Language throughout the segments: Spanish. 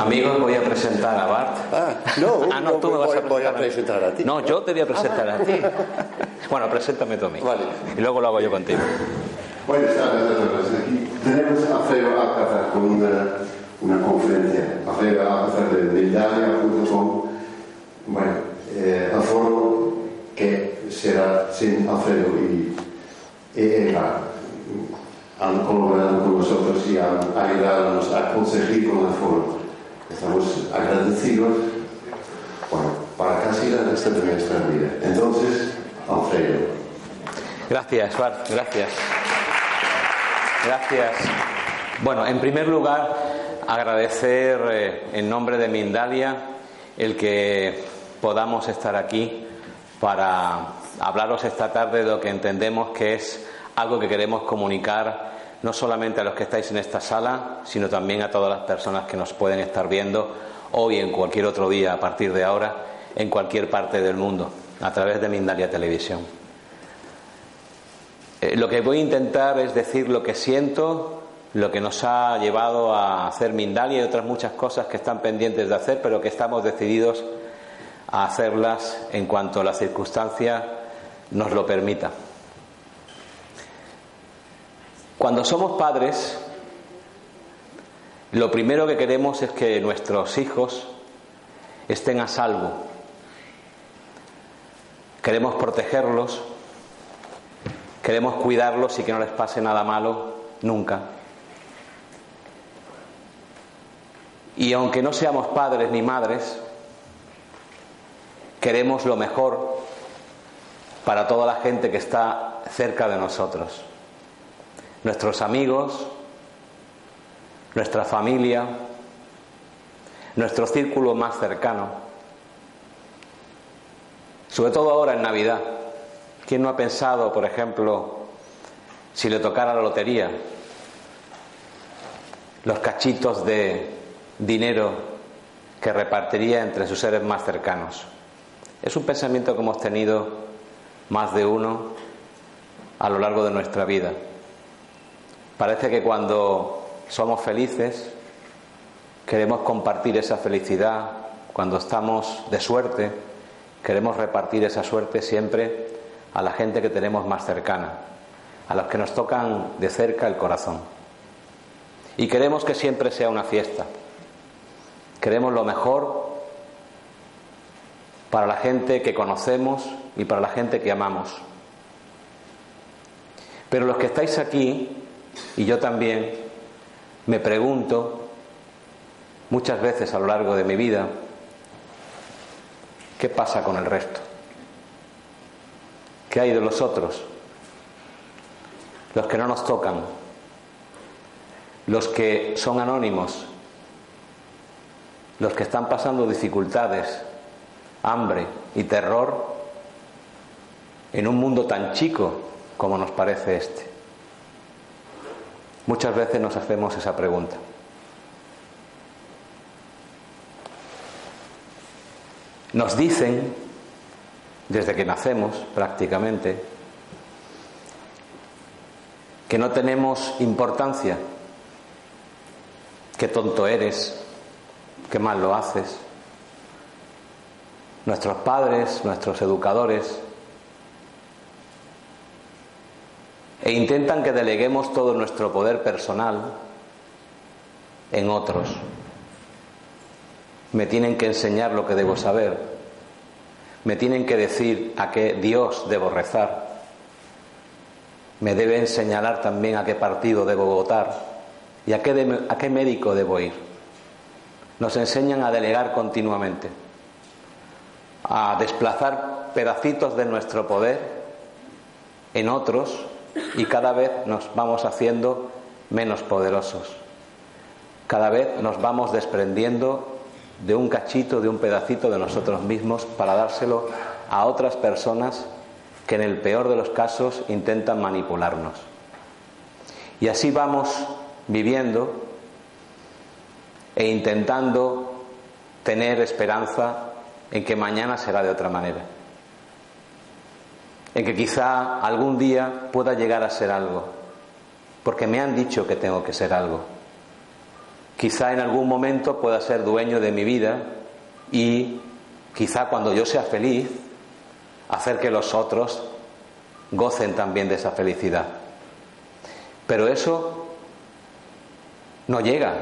Amigos, voy a presentar a Bart. Ah, no, Ah, no, tú me vas voy, a voy a presentar. presentar a ti. No, yo te voy a presentar a ti. Bueno, preséntame tú a mí. Vale. Y luego lo hago yo contigo. Buenas tardes a todos. Aquí tenemos a Alfredo Alcázar con una, una conferencia. Alfredo Alcázar de Mindalia.com. Bueno, eh, el foro que será sin Alfredo y, y Eva han colaborado con nosotros y han ayudado a conseguir con el foro. Estamos agradecidos para casi resta de nuestra vida. Entonces, Alfredo. Gracias, Bart, gracias. Gracias. Bueno, en primer lugar, agradecer eh, en nombre de Mindalia el que podamos estar aquí para hablaros esta tarde de lo que entendemos que es algo que queremos comunicar no solamente a los que estáis en esta sala, sino también a todas las personas que nos pueden estar viendo hoy en cualquier otro día a partir de ahora en cualquier parte del mundo a través de Mindalia Televisión. Eh, lo que voy a intentar es decir lo que siento, lo que nos ha llevado a hacer Mindalia y otras muchas cosas que están pendientes de hacer, pero que estamos decididos a hacerlas en cuanto la circunstancia nos lo permita. Cuando somos padres, lo primero que queremos es que nuestros hijos estén a salvo. Queremos protegerlos, queremos cuidarlos y que no les pase nada malo nunca. Y aunque no seamos padres ni madres, queremos lo mejor para toda la gente que está cerca de nosotros. Nuestros amigos, nuestra familia, nuestro círculo más cercano. Sobre todo ahora en Navidad. ¿Quién no ha pensado, por ejemplo, si le tocara la lotería, los cachitos de dinero que repartiría entre sus seres más cercanos? Es un pensamiento que hemos tenido más de uno a lo largo de nuestra vida. Parece que cuando somos felices queremos compartir esa felicidad, cuando estamos de suerte queremos repartir esa suerte siempre a la gente que tenemos más cercana, a los que nos tocan de cerca el corazón. Y queremos que siempre sea una fiesta. Queremos lo mejor para la gente que conocemos y para la gente que amamos. Pero los que estáis aquí, y yo también, me pregunto muchas veces a lo largo de mi vida, ¿qué pasa con el resto? ¿Qué hay de los otros? Los que no nos tocan, los que son anónimos, los que están pasando dificultades, hambre y terror en un mundo tan chico como nos parece este. Muchas veces nos hacemos esa pregunta. Nos dicen, desde que nacemos prácticamente, que no tenemos importancia, qué tonto eres, qué mal lo haces. Nuestros padres, nuestros educadores, e intentan que deleguemos todo nuestro poder personal en otros. Me tienen que enseñar lo que debo saber, me tienen que decir a qué Dios debo rezar, me deben señalar también a qué partido debo votar y a qué, a qué médico debo ir. Nos enseñan a delegar continuamente, a desplazar pedacitos de nuestro poder en otros y cada vez nos vamos haciendo menos poderosos. Cada vez nos vamos desprendiendo de un cachito, de un pedacito de nosotros mismos para dárselo a otras personas que en el peor de los casos intentan manipularnos. Y así vamos viviendo e intentando tener esperanza en que mañana será de otra manera. En que quizá algún día pueda llegar a ser algo, porque me han dicho que tengo que ser algo. Quizá en algún momento pueda ser dueño de mi vida y quizá cuando yo sea feliz, hacer que los otros gocen también de esa felicidad. Pero eso no llega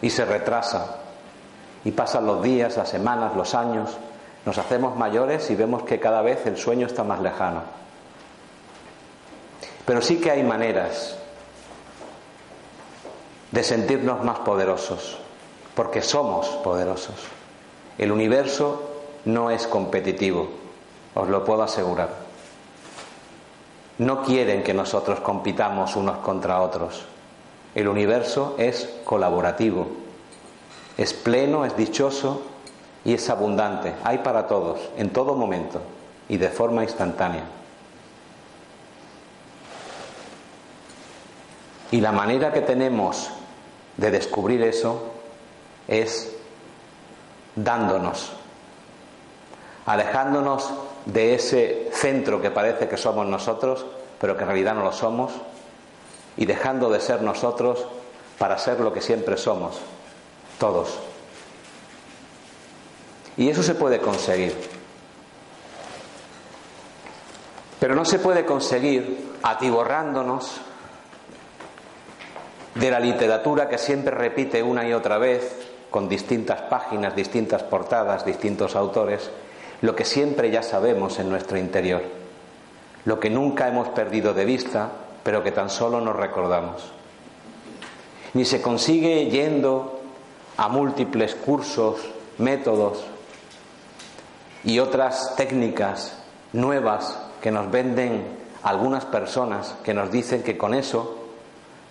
y se retrasa y pasan los días, las semanas, los años, nos hacemos mayores y vemos que cada vez el sueño está más lejano. Pero sí que hay maneras de sentirnos más poderosos, porque somos poderosos. El universo no es competitivo, os lo puedo asegurar. No quieren que nosotros compitamos unos contra otros. El universo es colaborativo, es pleno, es dichoso y es abundante. Hay para todos, en todo momento y de forma instantánea. Y la manera que tenemos de descubrir eso es dándonos, alejándonos de ese centro que parece que somos nosotros, pero que en realidad no lo somos, y dejando de ser nosotros para ser lo que siempre somos, todos. Y eso se puede conseguir. Pero no se puede conseguir atiborrándonos de la literatura que siempre repite una y otra vez, con distintas páginas, distintas portadas, distintos autores, lo que siempre ya sabemos en nuestro interior, lo que nunca hemos perdido de vista, pero que tan solo nos recordamos. Ni se consigue yendo a múltiples cursos, métodos y otras técnicas nuevas que nos venden algunas personas que nos dicen que con eso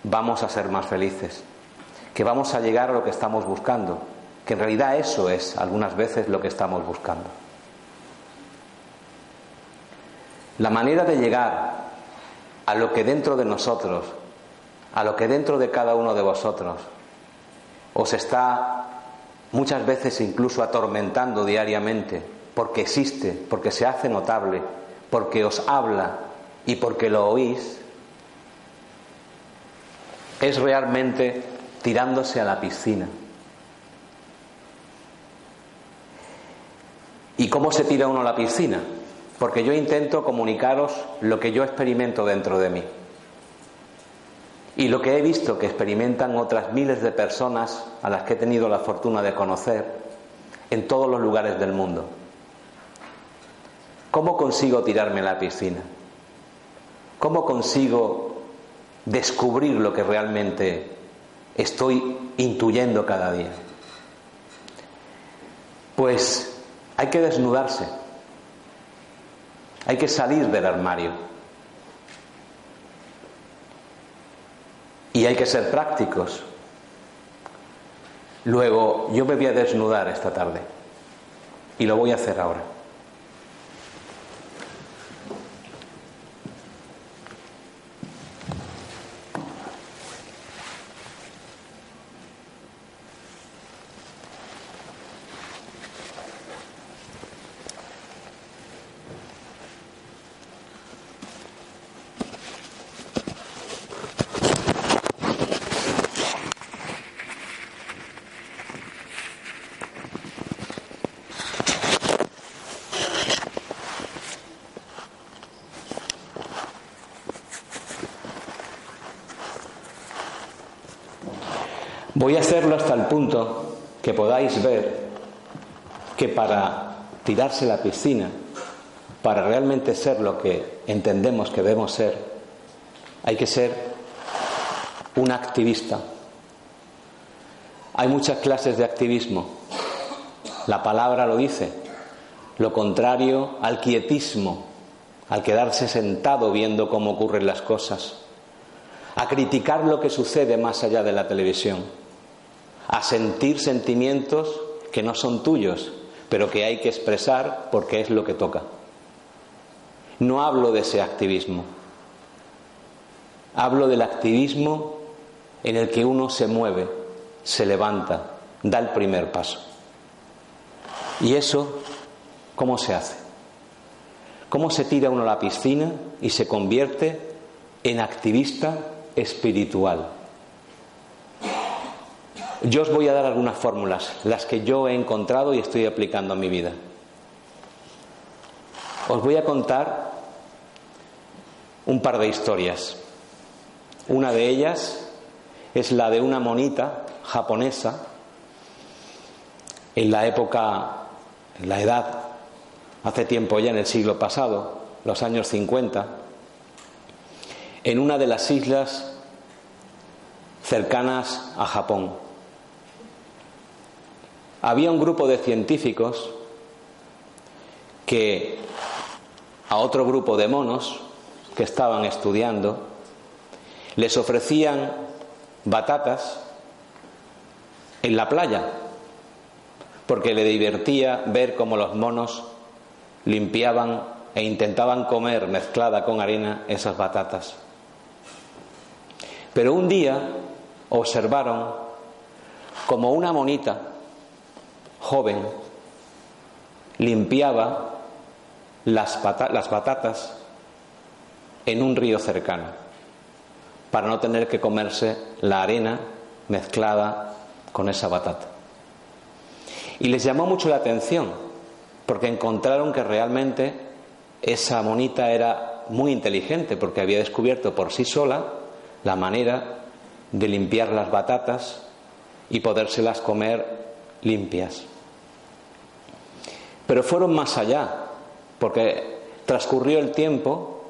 vamos a ser más felices, que vamos a llegar a lo que estamos buscando, que en realidad eso es algunas veces lo que estamos buscando. La manera de llegar a lo que dentro de nosotros, a lo que dentro de cada uno de vosotros os está muchas veces incluso atormentando diariamente, porque existe, porque se hace notable, porque os habla y porque lo oís, es realmente tirándose a la piscina. ¿Y cómo se tira uno a la piscina? Porque yo intento comunicaros lo que yo experimento dentro de mí. Y lo que he visto que experimentan otras miles de personas a las que he tenido la fortuna de conocer en todos los lugares del mundo. ¿Cómo consigo tirarme a la piscina? ¿Cómo consigo descubrir lo que realmente estoy intuyendo cada día. Pues hay que desnudarse, hay que salir del armario y hay que ser prácticos. Luego yo me voy a desnudar esta tarde y lo voy a hacer ahora. Voy a hacerlo hasta el punto que podáis ver que para tirarse la piscina para realmente ser lo que entendemos que debemos ser, hay que ser un activista. Hay muchas clases de activismo. La palabra lo dice. Lo contrario al quietismo, al quedarse sentado viendo cómo ocurren las cosas, a criticar lo que sucede más allá de la televisión, a sentir sentimientos que no son tuyos, pero que hay que expresar porque es lo que toca. No hablo de ese activismo, hablo del activismo en el que uno se mueve, se levanta, da el primer paso. Y eso, ¿cómo se hace? ¿Cómo se tira uno a la piscina y se convierte en activista espiritual? Yo os voy a dar algunas fórmulas, las que yo he encontrado y estoy aplicando en mi vida. Os voy a contar un par de historias. Una de ellas es la de una monita japonesa en la época, en la edad, hace tiempo ya en el siglo pasado, los años 50, en una de las islas cercanas a Japón había un grupo de científicos que a otro grupo de monos que estaban estudiando les ofrecían batatas en la playa porque le divertía ver cómo los monos limpiaban e intentaban comer mezclada con arena esas batatas. Pero un día observaron como una monita joven limpiaba las, las batatas en un río cercano para no tener que comerse la arena mezclada con esa batata. Y les llamó mucho la atención porque encontraron que realmente esa monita era muy inteligente porque había descubierto por sí sola la manera de limpiar las batatas y podérselas comer limpias. Pero fueron más allá, porque transcurrió el tiempo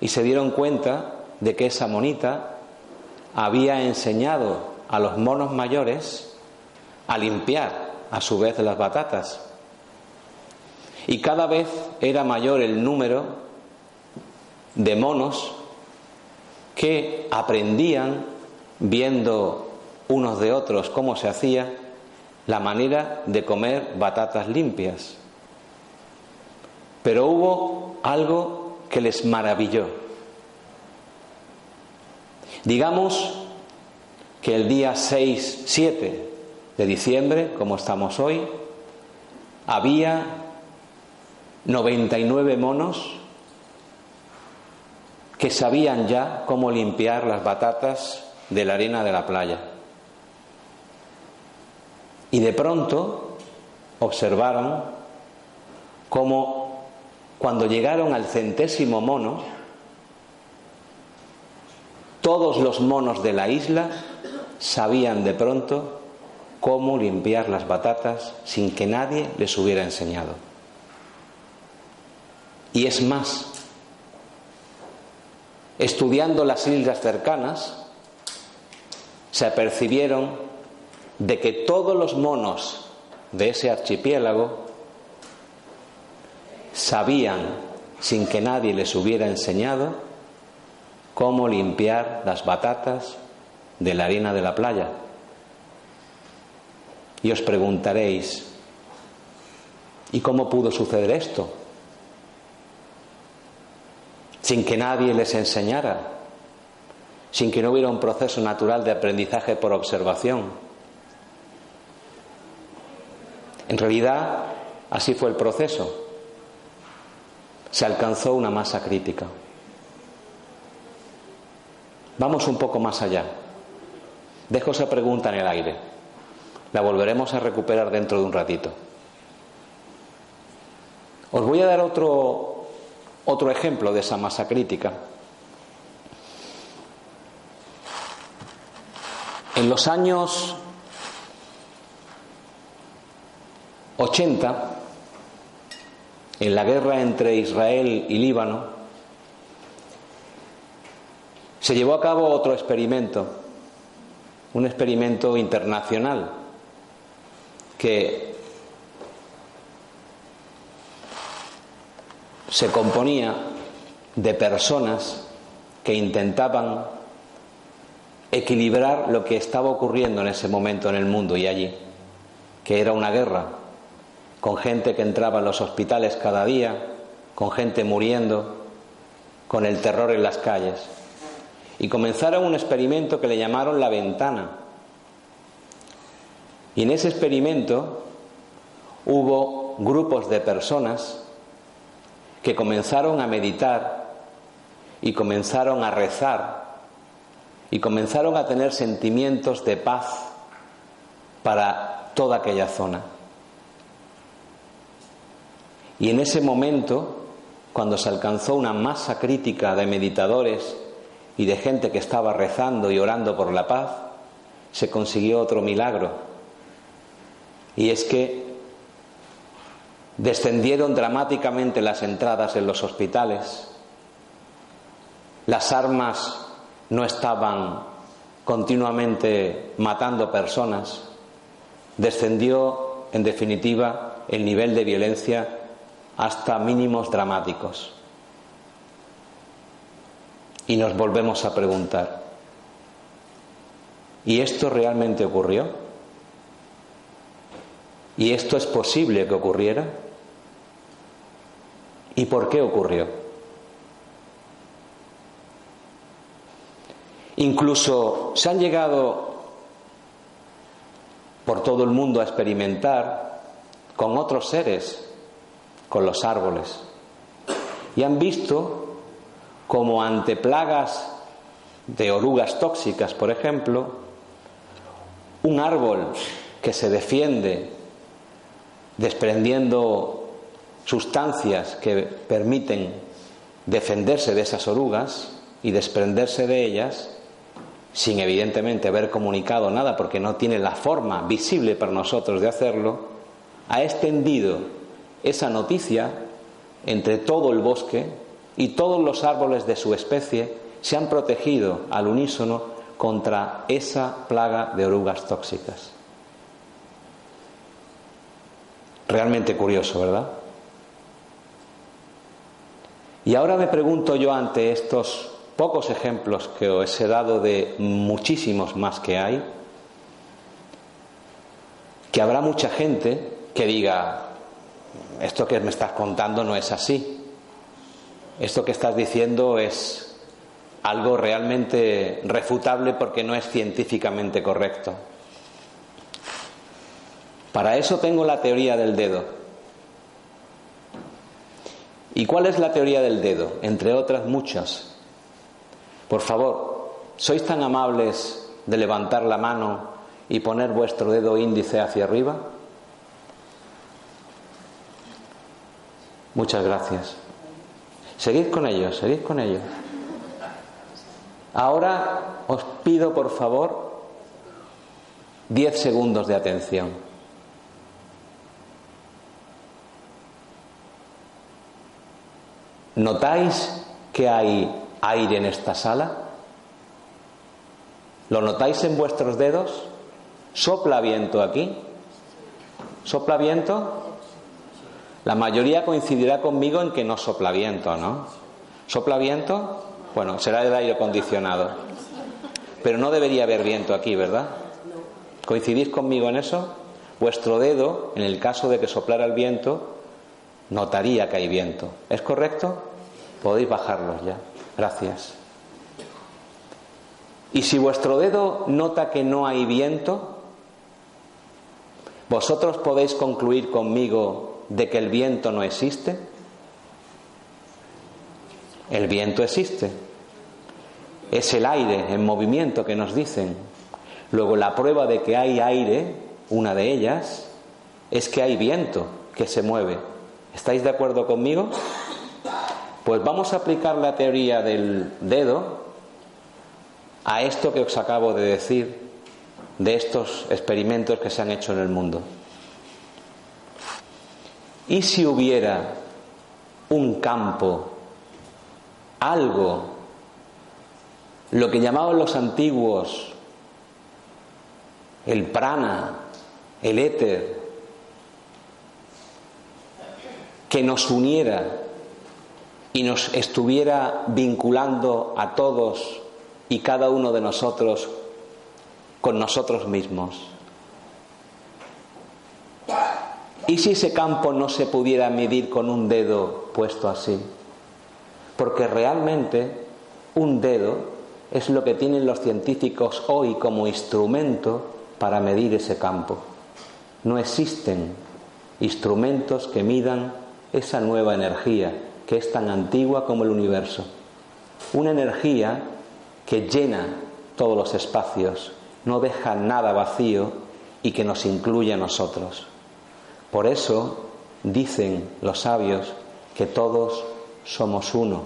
y se dieron cuenta de que esa monita había enseñado a los monos mayores a limpiar a su vez las batatas. Y cada vez era mayor el número de monos que aprendían viendo unos de otros cómo se hacía la manera de comer batatas limpias. Pero hubo algo que les maravilló. Digamos que el día 6, 7 de diciembre, como estamos hoy, había 99 monos que sabían ya cómo limpiar las batatas de la arena de la playa. Y de pronto observaron cómo cuando llegaron al centésimo mono, todos los monos de la isla sabían de pronto cómo limpiar las batatas sin que nadie les hubiera enseñado. Y es más, estudiando las islas cercanas, se apercibieron de que todos los monos de ese archipiélago sabían, sin que nadie les hubiera enseñado, cómo limpiar las batatas de la harina de la playa. Y os preguntaréis, ¿y cómo pudo suceder esto? Sin que nadie les enseñara, sin que no hubiera un proceso natural de aprendizaje por observación. En realidad, así fue el proceso se alcanzó una masa crítica. Vamos un poco más allá. Dejo esa pregunta en el aire. La volveremos a recuperar dentro de un ratito. Os voy a dar otro, otro ejemplo de esa masa crítica. En los años 80 en la guerra entre Israel y Líbano, se llevó a cabo otro experimento, un experimento internacional que se componía de personas que intentaban equilibrar lo que estaba ocurriendo en ese momento en el mundo y allí, que era una guerra, con gente que entraba en los hospitales cada día, con gente muriendo, con el terror en las calles. Y comenzaron un experimento que le llamaron la ventana. Y en ese experimento hubo grupos de personas que comenzaron a meditar y comenzaron a rezar y comenzaron a tener sentimientos de paz para toda aquella zona. Y en ese momento, cuando se alcanzó una masa crítica de meditadores y de gente que estaba rezando y orando por la paz, se consiguió otro milagro. Y es que descendieron dramáticamente las entradas en los hospitales, las armas no estaban continuamente matando personas, descendió en definitiva el nivel de violencia hasta mínimos dramáticos. Y nos volvemos a preguntar, ¿y esto realmente ocurrió? ¿Y esto es posible que ocurriera? ¿Y por qué ocurrió? Incluso se han llegado por todo el mundo a experimentar con otros seres, con los árboles. Y han visto como ante plagas de orugas tóxicas, por ejemplo, un árbol que se defiende desprendiendo sustancias que permiten defenderse de esas orugas y desprenderse de ellas, sin evidentemente haber comunicado nada porque no tiene la forma visible para nosotros de hacerlo, ha extendido esa noticia entre todo el bosque y todos los árboles de su especie se han protegido al unísono contra esa plaga de orugas tóxicas. Realmente curioso, ¿verdad? Y ahora me pregunto yo ante estos pocos ejemplos que os he dado de muchísimos más que hay, que habrá mucha gente que diga, esto que me estás contando no es así, esto que estás diciendo es algo realmente refutable porque no es científicamente correcto. Para eso tengo la teoría del dedo. ¿Y cuál es la teoría del dedo? Entre otras muchas. Por favor, ¿sois tan amables de levantar la mano y poner vuestro dedo índice hacia arriba? Muchas gracias. Seguid con ellos, seguid con ellos. Ahora os pido, por favor, diez segundos de atención. ¿Notáis que hay aire en esta sala? ¿Lo notáis en vuestros dedos? ¿Sopla viento aquí? ¿Sopla viento? La mayoría coincidirá conmigo en que no sopla viento, ¿no? ¿Sopla viento? Bueno, será el aire acondicionado. Pero no debería haber viento aquí, ¿verdad? ¿Coincidís conmigo en eso? Vuestro dedo, en el caso de que soplara el viento, notaría que hay viento. ¿Es correcto? Podéis bajarlos ya. Gracias. Y si vuestro dedo nota que no hay viento, ¿vosotros podéis concluir conmigo de que el viento no existe? El viento existe. Es el aire en movimiento que nos dicen. Luego la prueba de que hay aire, una de ellas, es que hay viento que se mueve. ¿Estáis de acuerdo conmigo? Pues vamos a aplicar la teoría del dedo a esto que os acabo de decir de estos experimentos que se han hecho en el mundo. ¿Y si hubiera un campo, algo, lo que llamaban los antiguos el prana, el éter, que nos uniera y nos estuviera vinculando a todos y cada uno de nosotros con nosotros mismos. ¿Y si ese campo no se pudiera medir con un dedo puesto así? Porque realmente un dedo es lo que tienen los científicos hoy como instrumento para medir ese campo. No existen instrumentos que midan esa nueva energía que es tan antigua como el universo. Una energía que llena todos los espacios, no deja nada vacío y que nos incluye a nosotros. Por eso dicen los sabios que todos somos uno,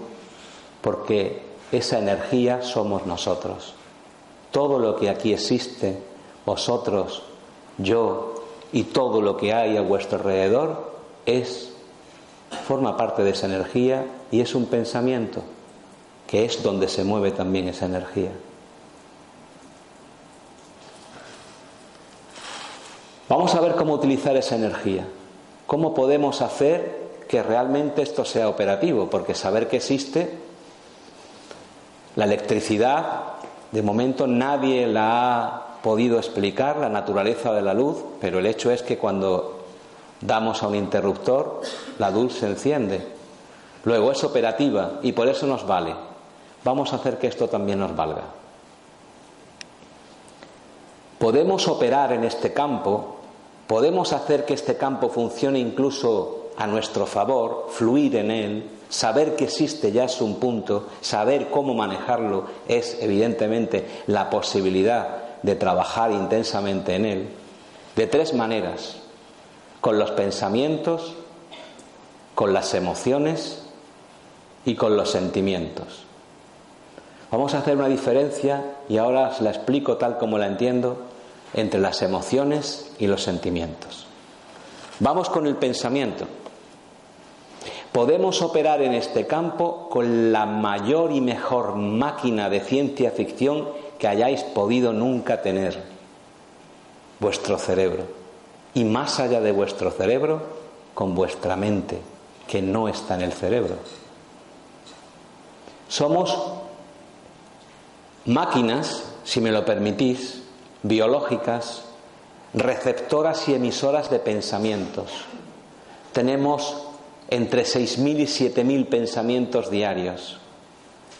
porque esa energía somos nosotros. Todo lo que aquí existe, vosotros, yo y todo lo que hay a vuestro alrededor es forma parte de esa energía y es un pensamiento, que es donde se mueve también esa energía. Vamos a ver cómo utilizar esa energía, cómo podemos hacer que realmente esto sea operativo, porque saber que existe la electricidad, de momento nadie la ha podido explicar, la naturaleza de la luz, pero el hecho es que cuando damos a un interruptor, la luz se enciende. Luego es operativa y por eso nos vale. Vamos a hacer que esto también nos valga. Podemos operar en este campo, podemos hacer que este campo funcione incluso a nuestro favor, fluir en él, saber que existe ya es un punto, saber cómo manejarlo es evidentemente la posibilidad de trabajar intensamente en él, de tres maneras con los pensamientos, con las emociones y con los sentimientos. Vamos a hacer una diferencia, y ahora os la explico tal como la entiendo, entre las emociones y los sentimientos. Vamos con el pensamiento. Podemos operar en este campo con la mayor y mejor máquina de ciencia ficción que hayáis podido nunca tener, vuestro cerebro y más allá de vuestro cerebro con vuestra mente, que no está en el cerebro. Somos máquinas, si me lo permitís, biológicas, receptoras y emisoras de pensamientos. Tenemos entre 6.000 y 7.000 pensamientos diarios.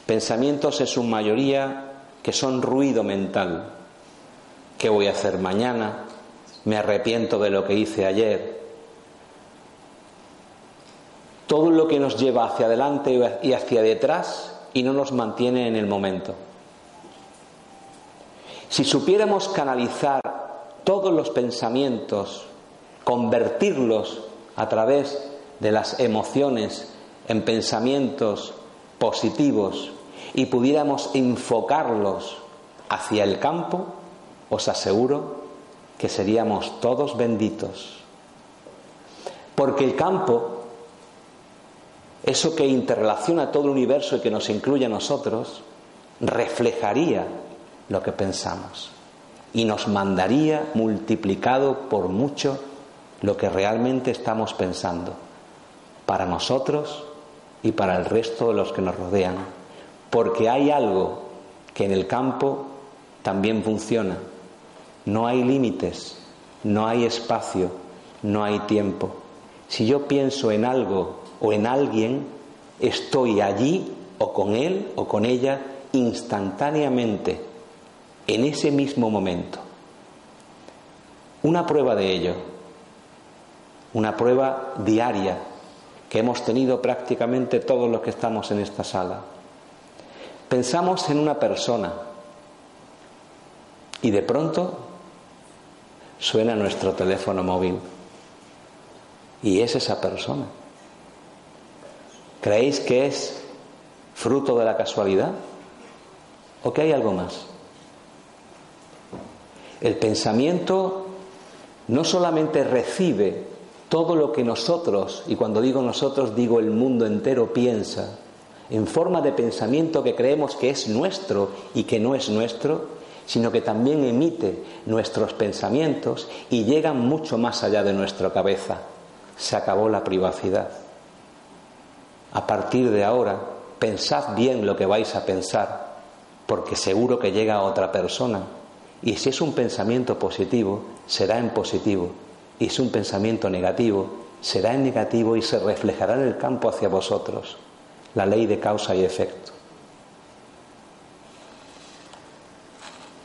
Pensamientos en su mayoría que son ruido mental. ¿Qué voy a hacer mañana? me arrepiento de lo que hice ayer. Todo lo que nos lleva hacia adelante y hacia detrás y no nos mantiene en el momento. Si supiéramos canalizar todos los pensamientos, convertirlos a través de las emociones en pensamientos positivos y pudiéramos enfocarlos hacia el campo, os aseguro que seríamos todos benditos. Porque el campo, eso que interrelaciona todo el universo y que nos incluye a nosotros, reflejaría lo que pensamos y nos mandaría multiplicado por mucho lo que realmente estamos pensando, para nosotros y para el resto de los que nos rodean. Porque hay algo que en el campo también funciona no hay límites, no hay espacio, no hay tiempo. Si yo pienso en algo o en alguien, estoy allí o con él o con ella instantáneamente, en ese mismo momento. Una prueba de ello, una prueba diaria que hemos tenido prácticamente todos los que estamos en esta sala. Pensamos en una persona y de pronto suena nuestro teléfono móvil y es esa persona. ¿Creéis que es fruto de la casualidad o que hay algo más? El pensamiento no solamente recibe todo lo que nosotros, y cuando digo nosotros digo el mundo entero piensa, en forma de pensamiento que creemos que es nuestro y que no es nuestro, sino que también emite nuestros pensamientos y llegan mucho más allá de nuestra cabeza. Se acabó la privacidad. A partir de ahora, pensad bien lo que vais a pensar, porque seguro que llega a otra persona. Y si es un pensamiento positivo, será en positivo. Y si es un pensamiento negativo, será en negativo y se reflejará en el campo hacia vosotros la ley de causa y efecto.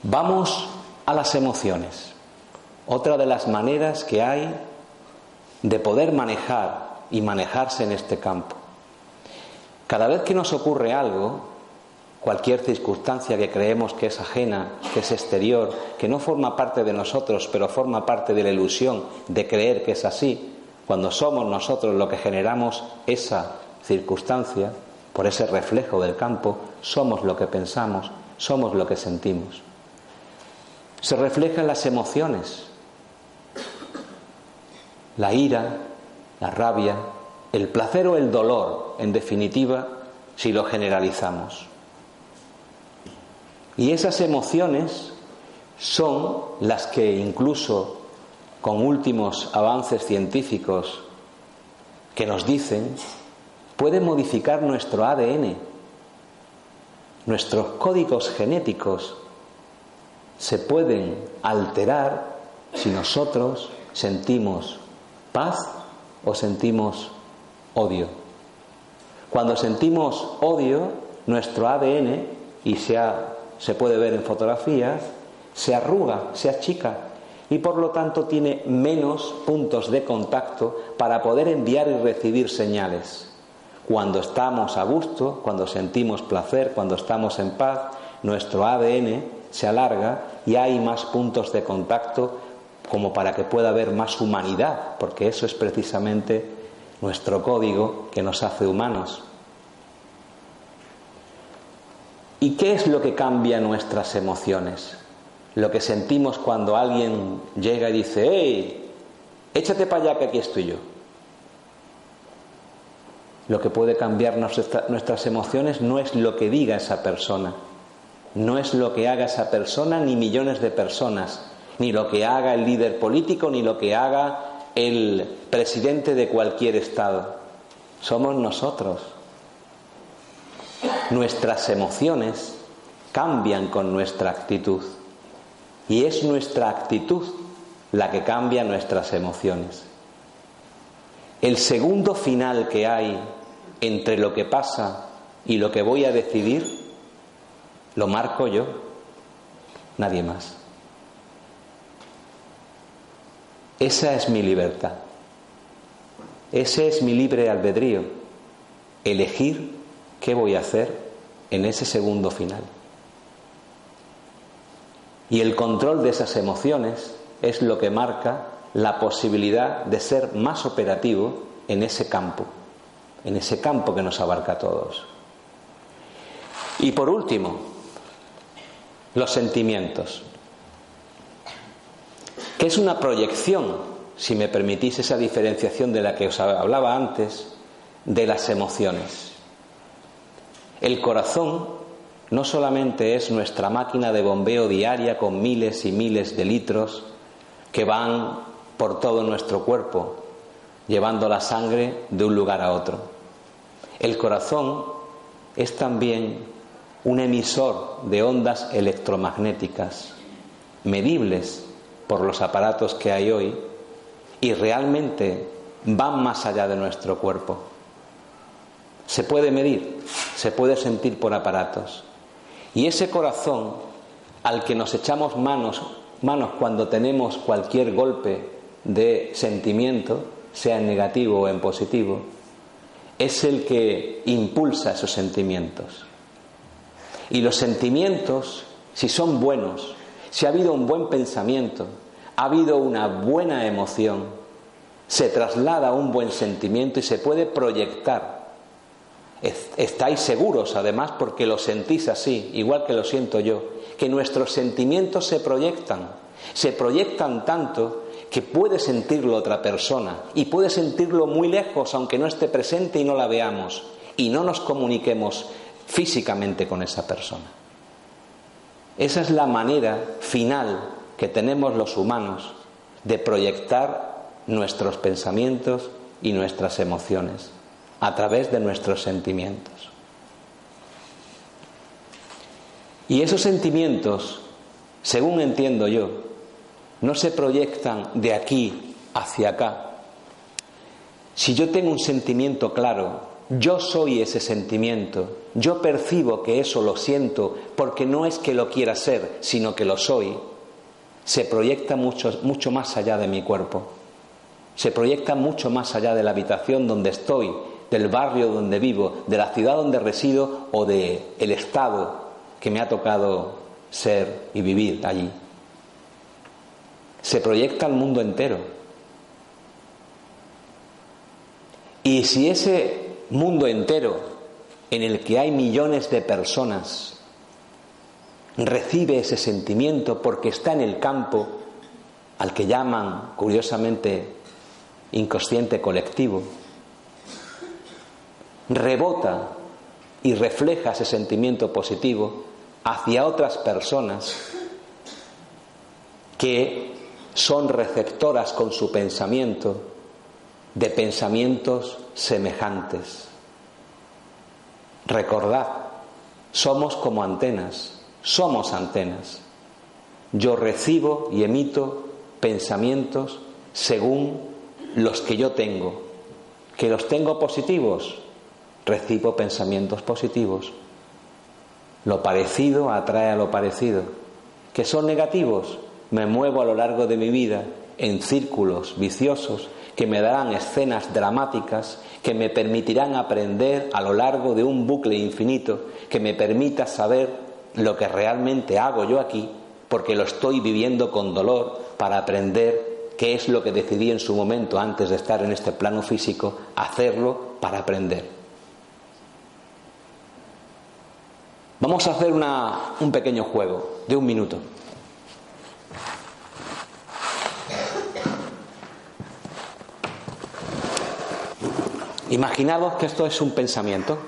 Vamos a las emociones. Otra de las maneras que hay de poder manejar y manejarse en este campo. Cada vez que nos ocurre algo, cualquier circunstancia que creemos que es ajena, que es exterior, que no forma parte de nosotros, pero forma parte de la ilusión de creer que es así, cuando somos nosotros lo que generamos esa circunstancia, por ese reflejo del campo, somos lo que pensamos, somos lo que sentimos. Se reflejan las emociones, la ira, la rabia, el placer o el dolor, en definitiva, si lo generalizamos. Y esas emociones son las que incluso con últimos avances científicos que nos dicen puede modificar nuestro ADN, nuestros códigos genéticos se pueden alterar si nosotros sentimos paz o sentimos odio. Cuando sentimos odio, nuestro ADN, y se, se puede ver en fotografías, se arruga, se achica y por lo tanto tiene menos puntos de contacto para poder enviar y recibir señales. Cuando estamos a gusto, cuando sentimos placer, cuando estamos en paz, nuestro ADN se alarga y hay más puntos de contacto como para que pueda haber más humanidad, porque eso es precisamente nuestro código que nos hace humanos. ¿Y qué es lo que cambia nuestras emociones? Lo que sentimos cuando alguien llega y dice, ¡hey! Échate para allá que aquí estoy yo. Lo que puede cambiar nuestras emociones no es lo que diga esa persona, no es lo que haga esa persona ni millones de personas, ni lo que haga el líder político, ni lo que haga el presidente de cualquier estado. Somos nosotros. Nuestras emociones cambian con nuestra actitud. Y es nuestra actitud la que cambia nuestras emociones. El segundo final que hay entre lo que pasa y lo que voy a decidir, lo marco yo, nadie más. Esa es mi libertad. Ese es mi libre albedrío. Elegir qué voy a hacer en ese segundo final. Y el control de esas emociones es lo que marca la posibilidad de ser más operativo en ese campo en ese campo que nos abarca a todos. Y por último, los sentimientos, que es una proyección, si me permitís esa diferenciación de la que os hablaba antes, de las emociones. El corazón no solamente es nuestra máquina de bombeo diaria con miles y miles de litros que van por todo nuestro cuerpo, llevando la sangre de un lugar a otro. El corazón es también un emisor de ondas electromagnéticas medibles por los aparatos que hay hoy y realmente van más allá de nuestro cuerpo. Se puede medir, se puede sentir por aparatos. Y ese corazón al que nos echamos manos, manos cuando tenemos cualquier golpe de sentimiento, sea en negativo o en positivo, es el que impulsa esos sentimientos. Y los sentimientos, si son buenos, si ha habido un buen pensamiento, ha habido una buena emoción, se traslada a un buen sentimiento y se puede proyectar. Estáis seguros, además, porque lo sentís así, igual que lo siento yo, que nuestros sentimientos se proyectan, se proyectan tanto que puede sentirlo otra persona y puede sentirlo muy lejos, aunque no esté presente y no la veamos, y no nos comuniquemos físicamente con esa persona. Esa es la manera final que tenemos los humanos de proyectar nuestros pensamientos y nuestras emociones a través de nuestros sentimientos. Y esos sentimientos, según entiendo yo, no se proyectan de aquí hacia acá. Si yo tengo un sentimiento claro, yo soy ese sentimiento, yo percibo que eso lo siento porque no es que lo quiera ser, sino que lo soy, se proyecta mucho, mucho más allá de mi cuerpo, se proyecta mucho más allá de la habitación donde estoy, del barrio donde vivo, de la ciudad donde resido o del el estado que me ha tocado ser y vivir allí. Se proyecta al mundo entero. Y si ese mundo entero en el que hay millones de personas recibe ese sentimiento porque está en el campo al que llaman, curiosamente, inconsciente colectivo, rebota y refleja ese sentimiento positivo hacia otras personas que son receptoras con su pensamiento de pensamientos semejantes. Recordad, somos como antenas, somos antenas. Yo recibo y emito pensamientos según los que yo tengo. Que los tengo positivos, recibo pensamientos positivos. Lo parecido atrae a lo parecido. Que son negativos, me muevo a lo largo de mi vida en círculos viciosos que me darán escenas dramáticas que me permitirán aprender a lo largo de un bucle infinito que me permita saber lo que realmente hago yo aquí porque lo estoy viviendo con dolor para aprender qué es lo que decidí en su momento antes de estar en este plano físico, hacerlo para aprender. Vamos a hacer un pequeño juego de un minuto. Imaginaos que esto es un pensamiento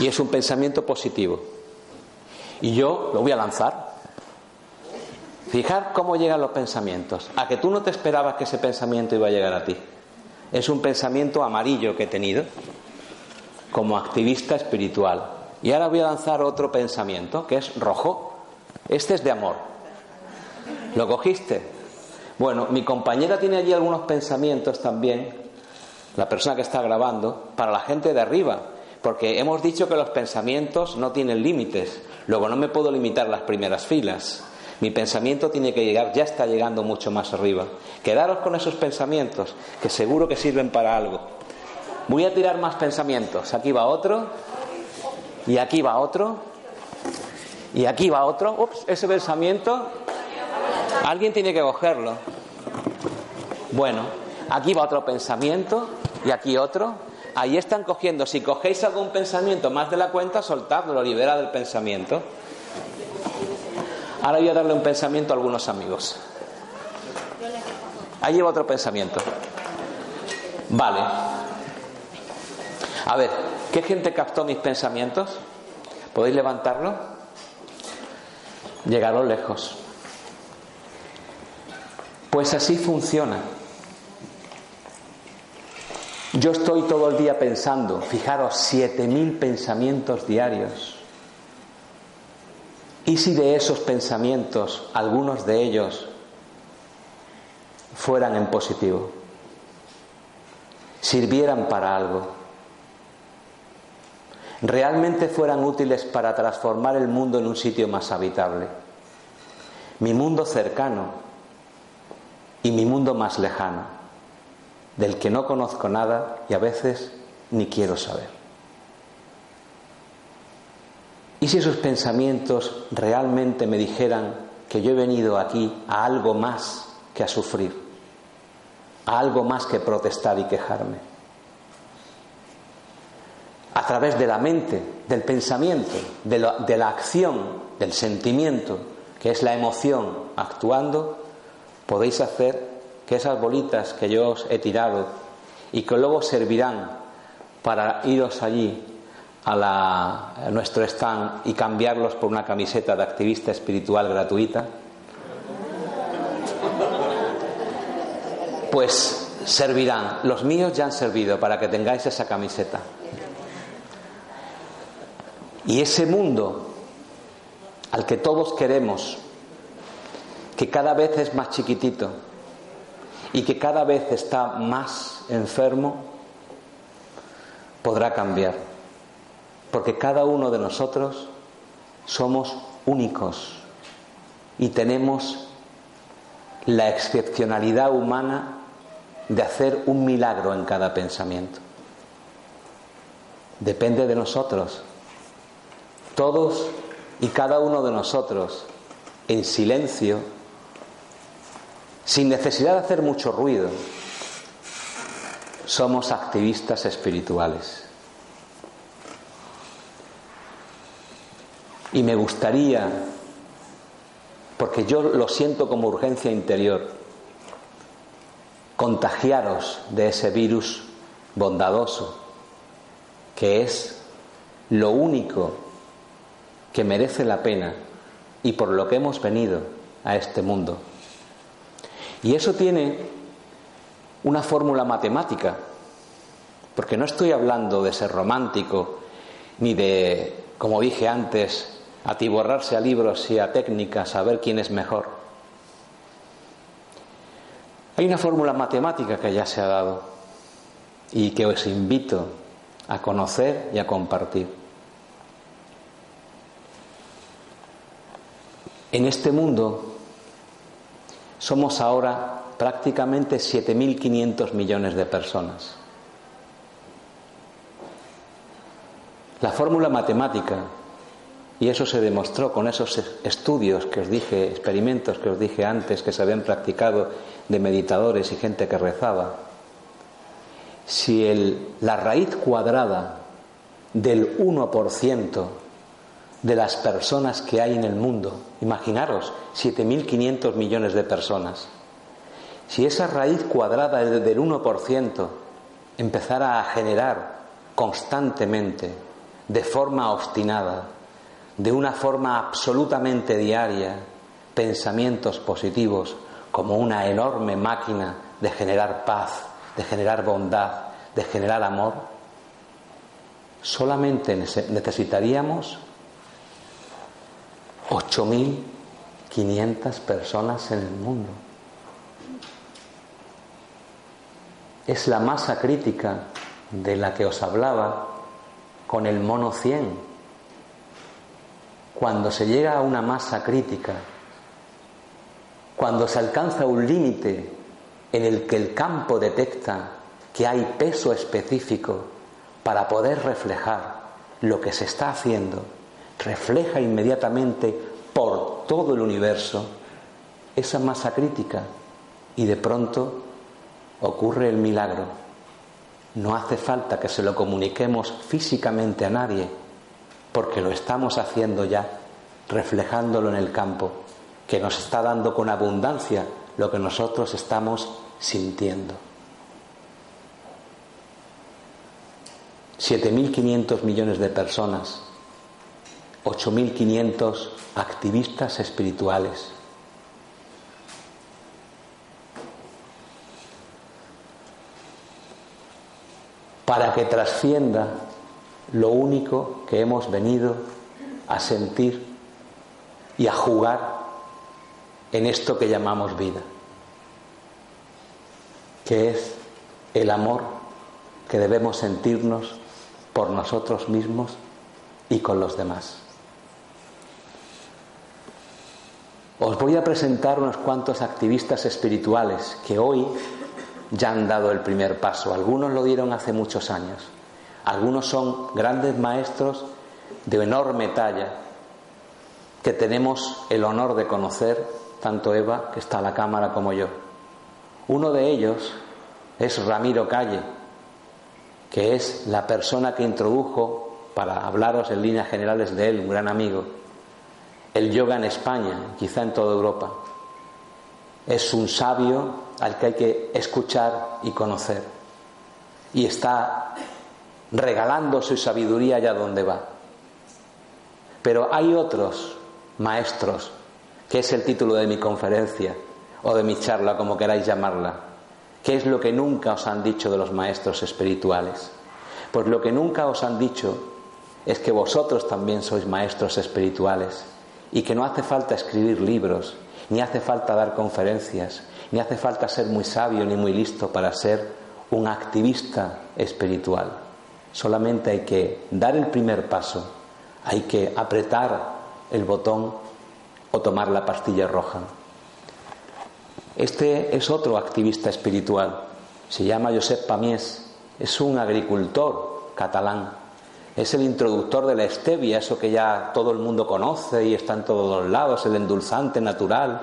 y es un pensamiento positivo. Y yo lo voy a lanzar. Fijar cómo llegan los pensamientos. A que tú no te esperabas que ese pensamiento iba a llegar a ti. Es un pensamiento amarillo que he tenido como activista espiritual. Y ahora voy a lanzar otro pensamiento, que es rojo. Este es de amor. ¿Lo cogiste? Bueno, mi compañera tiene allí algunos pensamientos también, la persona que está grabando, para la gente de arriba, porque hemos dicho que los pensamientos no tienen límites. Luego no me puedo limitar las primeras filas. Mi pensamiento tiene que llegar, ya está llegando mucho más arriba. Quedaros con esos pensamientos, que seguro que sirven para algo. Voy a tirar más pensamientos. Aquí va otro. Y aquí va otro. Y aquí va otro. Ups, ese pensamiento. Alguien tiene que cogerlo. Bueno, aquí va otro pensamiento y aquí otro. Ahí están cogiendo. Si cogéis algún pensamiento más de la cuenta, soltadlo, libera del pensamiento. Ahora voy a darle un pensamiento a algunos amigos. Ahí lleva otro pensamiento. Vale. A ver, ¿Qué gente captó mis pensamientos? ¿Podéis levantarlo? Llegaron lejos. Pues así funciona. Yo estoy todo el día pensando, fijaros, siete mil pensamientos diarios. ¿Y si de esos pensamientos, algunos de ellos, fueran en positivo? Sirvieran para algo realmente fueran útiles para transformar el mundo en un sitio más habitable. Mi mundo cercano y mi mundo más lejano, del que no conozco nada y a veces ni quiero saber. ¿Y si esos pensamientos realmente me dijeran que yo he venido aquí a algo más que a sufrir, a algo más que protestar y quejarme? A través de la mente, del pensamiento, de, la acción, del sentimiento, que es la emoción actuando, podéis hacer que esas bolitas que yo os he tirado y que luego servirán para iros allí a, a nuestro stand y cambiarlos por una camiseta de activista espiritual gratuita, pues servirán. Los míos ya han servido para que tengáis esa camiseta. Y ese mundo al que todos queremos, que cada vez es más chiquitito y que cada vez está más enfermo, podrá cambiar. Porque cada uno de nosotros somos únicos y tenemos la excepcionalidad humana de hacer un milagro en cada pensamiento. Depende de nosotros. Todos y cada uno de nosotros, en silencio, sin necesidad de hacer mucho ruido, somos activistas espirituales. Y me gustaría, porque yo lo siento como urgencia interior, contagiaros de ese virus bondadoso, que es lo único que merece la pena y por lo que hemos venido a este mundo. Y eso tiene una fórmula matemática, porque no estoy hablando de ser romántico, ni de, como dije antes, atiborrarse a libros y a técnicas a ver quién es mejor. Hay una fórmula matemática que ya se ha dado y que os invito a conocer y a compartir. En este mundo somos ahora prácticamente 7.500 millones de personas. La fórmula matemática, y eso se demostró con esos estudios que os dije, experimentos que os dije antes, que se habían practicado de meditadores y gente que rezaba, si la raíz cuadrada del 1% de las personas que hay en el mundo, imaginaros, 7.500 millones de personas, si esa raíz cuadrada del 1% empezara a generar constantemente, de forma obstinada, de una forma absolutamente diaria, pensamientos positivos como una enorme máquina de generar paz, de generar bondad, de generar amor, solamente necesitaríamos 8.500 personas en el mundo. Es la masa crítica de la que os hablaba con el mono 100. Cuando se llega a una masa crítica, cuando se alcanza un límite en el que el campo detecta que hay peso específico para poder reflejar lo que se está haciendo, refleja inmediatamente por todo el universo esa masa crítica y de pronto ocurre el milagro. No hace falta que se lo comuniquemos físicamente a nadie, porque lo estamos haciendo ya, reflejándolo en el campo, que nos está dando con abundancia lo que nosotros estamos sintiendo. 7.500 millones de personas 8.500 activistas espirituales. Para que trascienda lo único que hemos venido a sentir y a jugar en esto que llamamos vida, que es el amor que debemos sentirnos por nosotros mismos y con los demás. Os voy a presentar unos cuantos activistas espirituales que hoy ya han dado el primer paso. Algunos lo dieron hace muchos años. Algunos son grandes maestros de enorme talla que tenemos el honor de conocer, tanto Eva, que está a la cámara, como yo. Uno de ellos es Ramiro Calle, que es la persona que introdujo, para hablaros en líneas generales de él, un gran amigo, el yoga en España, quizá en toda Europa. es un sabio al que hay que escuchar y conocer. Y está regalando su sabiduría allá donde va. Pero hay otros maestros, que es el título de mi conferencia o de mi charla, como queráis llamarla. ¿Qué es lo que nunca os han dicho de los maestros espirituales? Pues lo que nunca os han dicho es que vosotros también sois maestros espirituales y que no hace falta escribir libros, ni hace falta dar conferencias, ni hace falta ser muy sabio ni muy listo para ser un activista espiritual. Solamente hay que dar el primer paso, hay que apretar el botón o tomar la pastilla roja. Este es otro activista espiritual, se llama Josep Pamies, es un agricultor catalán, es el introductor de la stevia, eso que ya todo el mundo conoce y está en todos lados, el endulzante natural.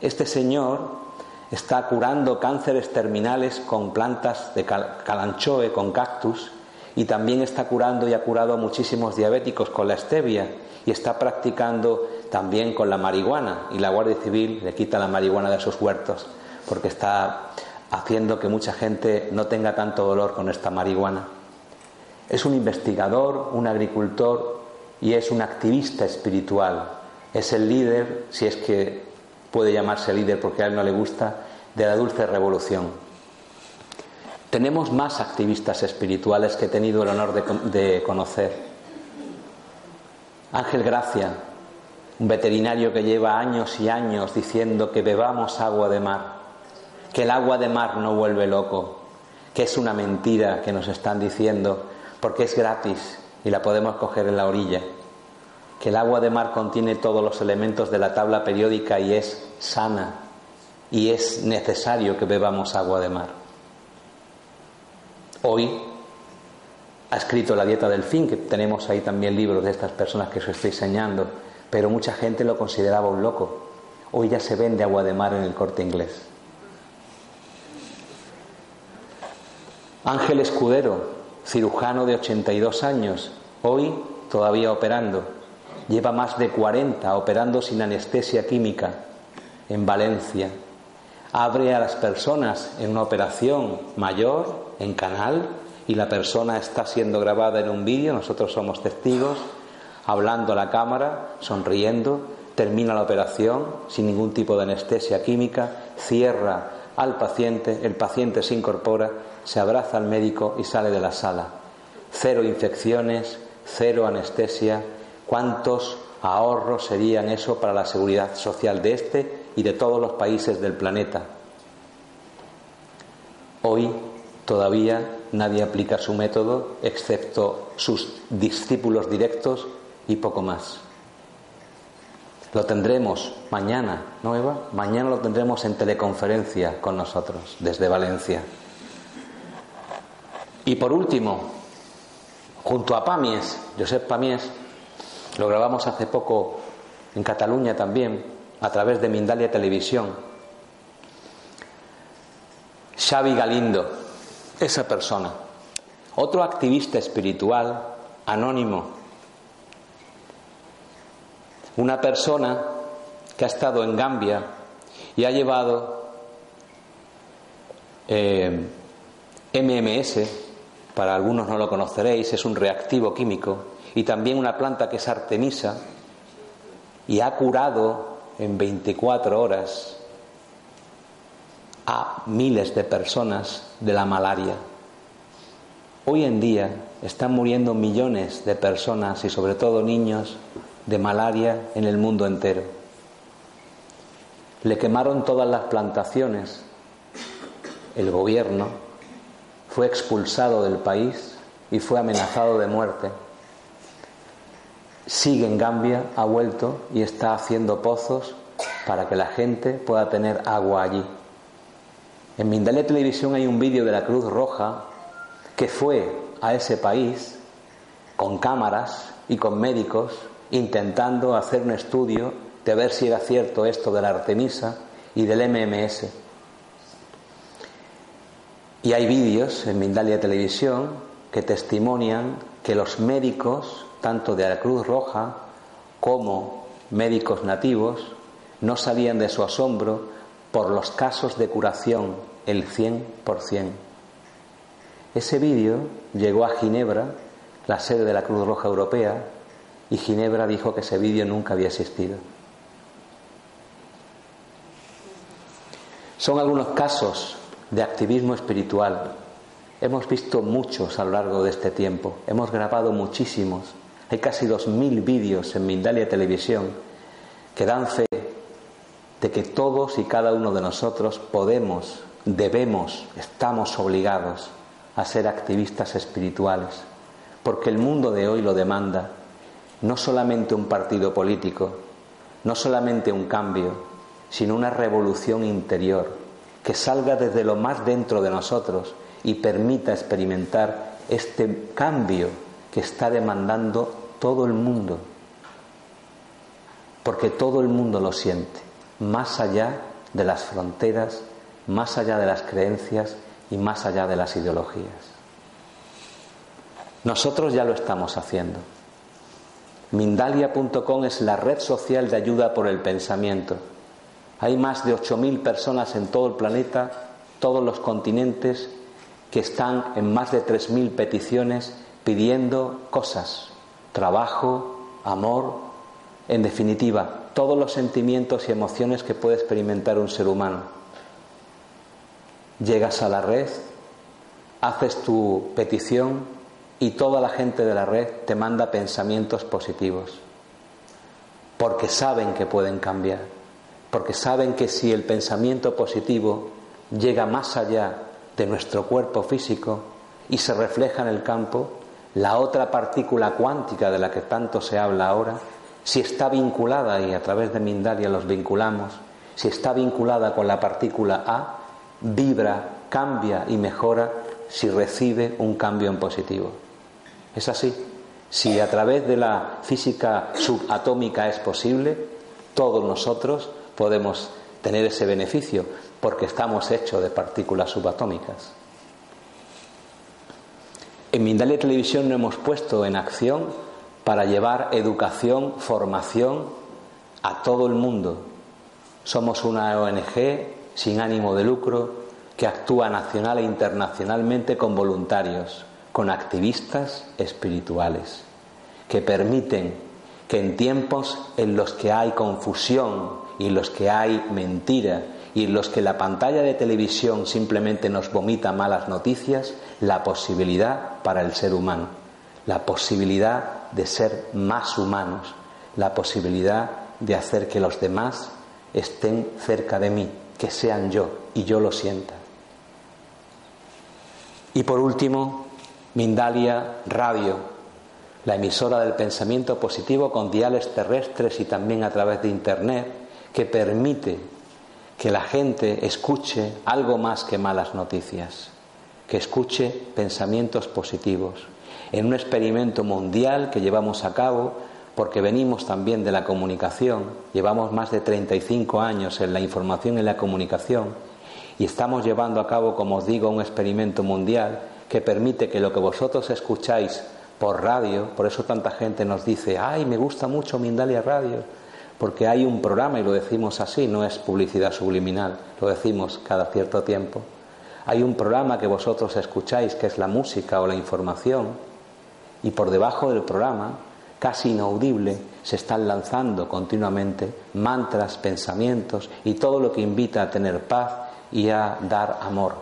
Este señor está curando cánceres terminales con plantas de calanchoe, con cactus, y también está curando y ha curado a muchísimos diabéticos con la stevia y está practicando también con la marihuana y la Guardia Civil le quita la marihuana de sus huertos porque está haciendo que mucha gente no tenga tanto dolor con esta marihuana. Es un investigador, un agricultor y es un activista espiritual. Es el líder, si es que puede llamarse líder porque a él no le gusta, de la dulce revolución. Tenemos más activistas espirituales que he tenido el honor de, conocer. Ángel Gracia, un veterinario que lleva años y años diciendo que bebamos agua de mar, que el agua de mar no vuelve loco, que es una mentira que nos están diciendo porque es gratis y la podemos coger en la orilla, que el agua de mar contiene todos los elementos de la tabla periódica y es sana y es necesario que bebamos agua de mar. Hoy ha escrito La dieta del fin, que tenemos ahí también libros de estas personas que os estoy enseñando, pero mucha gente lo consideraba un loco. Hoy ya se vende agua de mar en el corte inglés. Ángel Escudero, cirujano de 82 años, hoy todavía operando. Lleva más de 40 operando sin anestesia química en Valencia. Abre a las personas en una operación mayor, en canal, y la persona está siendo grabada en un vídeo, nosotros somos testigos, hablando a la cámara, sonriendo, termina la operación sin ningún tipo de anestesia química, cierra al paciente, el paciente se incorpora, se abraza al médico y sale de la sala. Cero infecciones, cero anestesia. ¿Cuántos ahorros serían eso para la seguridad social de este y de todos los países del planeta? Hoy todavía nadie aplica su método excepto sus discípulos directos y poco más. Lo tendremos mañana, ¿no, Eva? Mañana lo tendremos en teleconferencia con nosotros desde Valencia. Y por último, junto a Pamies, Josep Pamies, lo grabamos hace poco en Cataluña también, a través de Mindalia Televisión. Xavi Galindo, esa persona, otro activista espiritual anónimo, una persona que ha estado en Gambia y ha llevado eh, MMS, para algunos no lo conoceréis, es un reactivo químico, y también una planta que es artemisa, y ha curado en 24 horas a miles de personas de la malaria. Hoy en día están muriendo millones de personas y sobre todo niños de malaria en el mundo entero. Le quemaron todas las plantaciones. El gobierno fue expulsado del país y fue amenazado de muerte. Sigue en Gambia, ha vuelto y está haciendo pozos para que la gente pueda tener agua allí. En Mindalia Televisión hay un vídeo de la Cruz Roja que fue a ese país con cámaras y con médicos intentando hacer un estudio de ver si era cierto esto de la Artemisa y del MMS. Y hay vídeos en Mindalia Televisión que testimonian que los médicos, tanto de la Cruz Roja como médicos nativos, no salían de su asombro por los casos de curación el 100%. Ese vídeo llegó a Ginebra, la sede de la Cruz Roja Europea, y Ginebra dijo que ese vídeo nunca había existido. Son algunos casos de activismo espiritual. Hemos visto muchos a lo largo de este tiempo, hemos grabado muchísimos. Hay casi dos mil vídeos en Mindalia Televisión que dan fe de que todos y cada uno de nosotros podemos, debemos, estamos obligados a ser activistas espirituales, porque el mundo de hoy lo demanda, no solamente un partido político, no solamente un cambio, sino una revolución interior que salga desde lo más dentro de nosotros y permita experimentar este cambio que está demandando todo el mundo, porque todo el mundo lo siente más allá de las fronteras, más allá de las creencias y más allá de las ideologías. Nosotros ya lo estamos haciendo. Mindalia.com es la red social de ayuda por el pensamiento. Hay más de 8.000 personas en todo el planeta, todos los continentes, que están en más de 3.000 peticiones pidiendo cosas, trabajo, amor, en definitiva, todos los sentimientos y emociones que puede experimentar un ser humano. Llegas a la red, haces tu petición y toda la gente de la red te manda pensamientos positivos, porque saben que pueden cambiar, porque saben que si el pensamiento positivo llega más allá de nuestro cuerpo físico y se refleja en el campo, la otra partícula cuántica de la que tanto se habla ahora, si está vinculada, y a través de Mindalia los vinculamos, si está vinculada con la partícula A, vibra, cambia y mejora si recibe un cambio en positivo. Es así. Si a través de la física subatómica es posible, todos nosotros podemos tener ese beneficio porque estamos hechos de partículas subatómicas. En Mindalia Televisión no hemos puesto en acción para llevar educación, formación a todo el mundo. Somos una ONG sin ánimo de lucro que actúa nacional e internacionalmente con voluntarios, con activistas espirituales, que permiten que en tiempos en los que hay confusión y los que hay mentira y los que la pantalla de televisión simplemente nos vomita malas noticias, la posibilidad para el ser humano, la posibilidad de ser más humanos, la posibilidad de hacer que los demás estén cerca de mí, que sean yo y yo lo sienta. Y por último, Mindalia Radio, la emisora del pensamiento positivo con diales terrestres y también a través de Internet, que permite que la gente escuche algo más que malas noticias, que escuche pensamientos positivos. En un experimento mundial que llevamos a cabo porque venimos también de la comunicación, llevamos más de 35 años en la información y la comunicación y estamos llevando a cabo, como os digo, un experimento mundial que permite que lo que vosotros escucháis por radio, por eso tanta gente nos dice, ay, me gusta mucho Mindalia Radio, porque hay un programa, y lo decimos así, no es publicidad subliminal, lo decimos cada cierto tiempo. Hay un programa que vosotros escucháis, que es la música o la información, y por debajo del programa, casi inaudible, se están lanzando continuamente mantras, pensamientos y todo lo que invita a tener paz y a dar amor.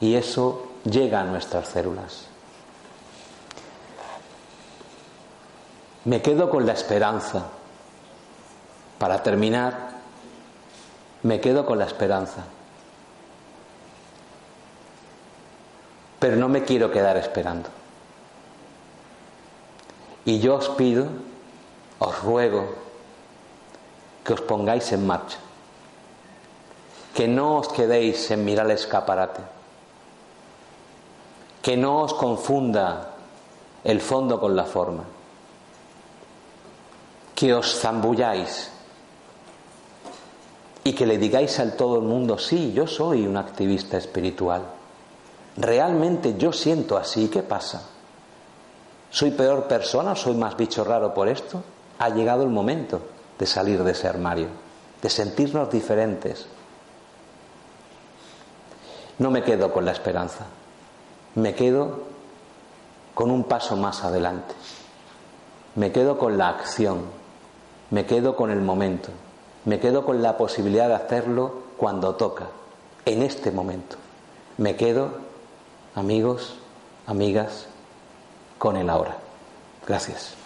Y eso llega a nuestras células. Me quedo con la esperanza. Para terminar, me quedo con la esperanza. Pero no me quiero quedar esperando. Y yo os pido, os ruego, que os pongáis en marcha, que no os quedéis en mirar el escaparate, que no os confunda el fondo con la forma, que os zambulláis y que le digáis al todo el mundo, sí, yo soy un activista espiritual, realmente yo siento así, ¿qué pasa? ¿Soy peor persona? ¿Soy más bicho raro por esto? Ha llegado el momento de salir de ese armario, de sentirnos diferentes, no me quedo con la esperanza, me quedo con un paso más adelante, me quedo con la acción, me quedo con el momento, me quedo con la posibilidad de hacerlo cuando toca, en este momento. Me quedo, amigos, amigas, con el ahora. Gracias.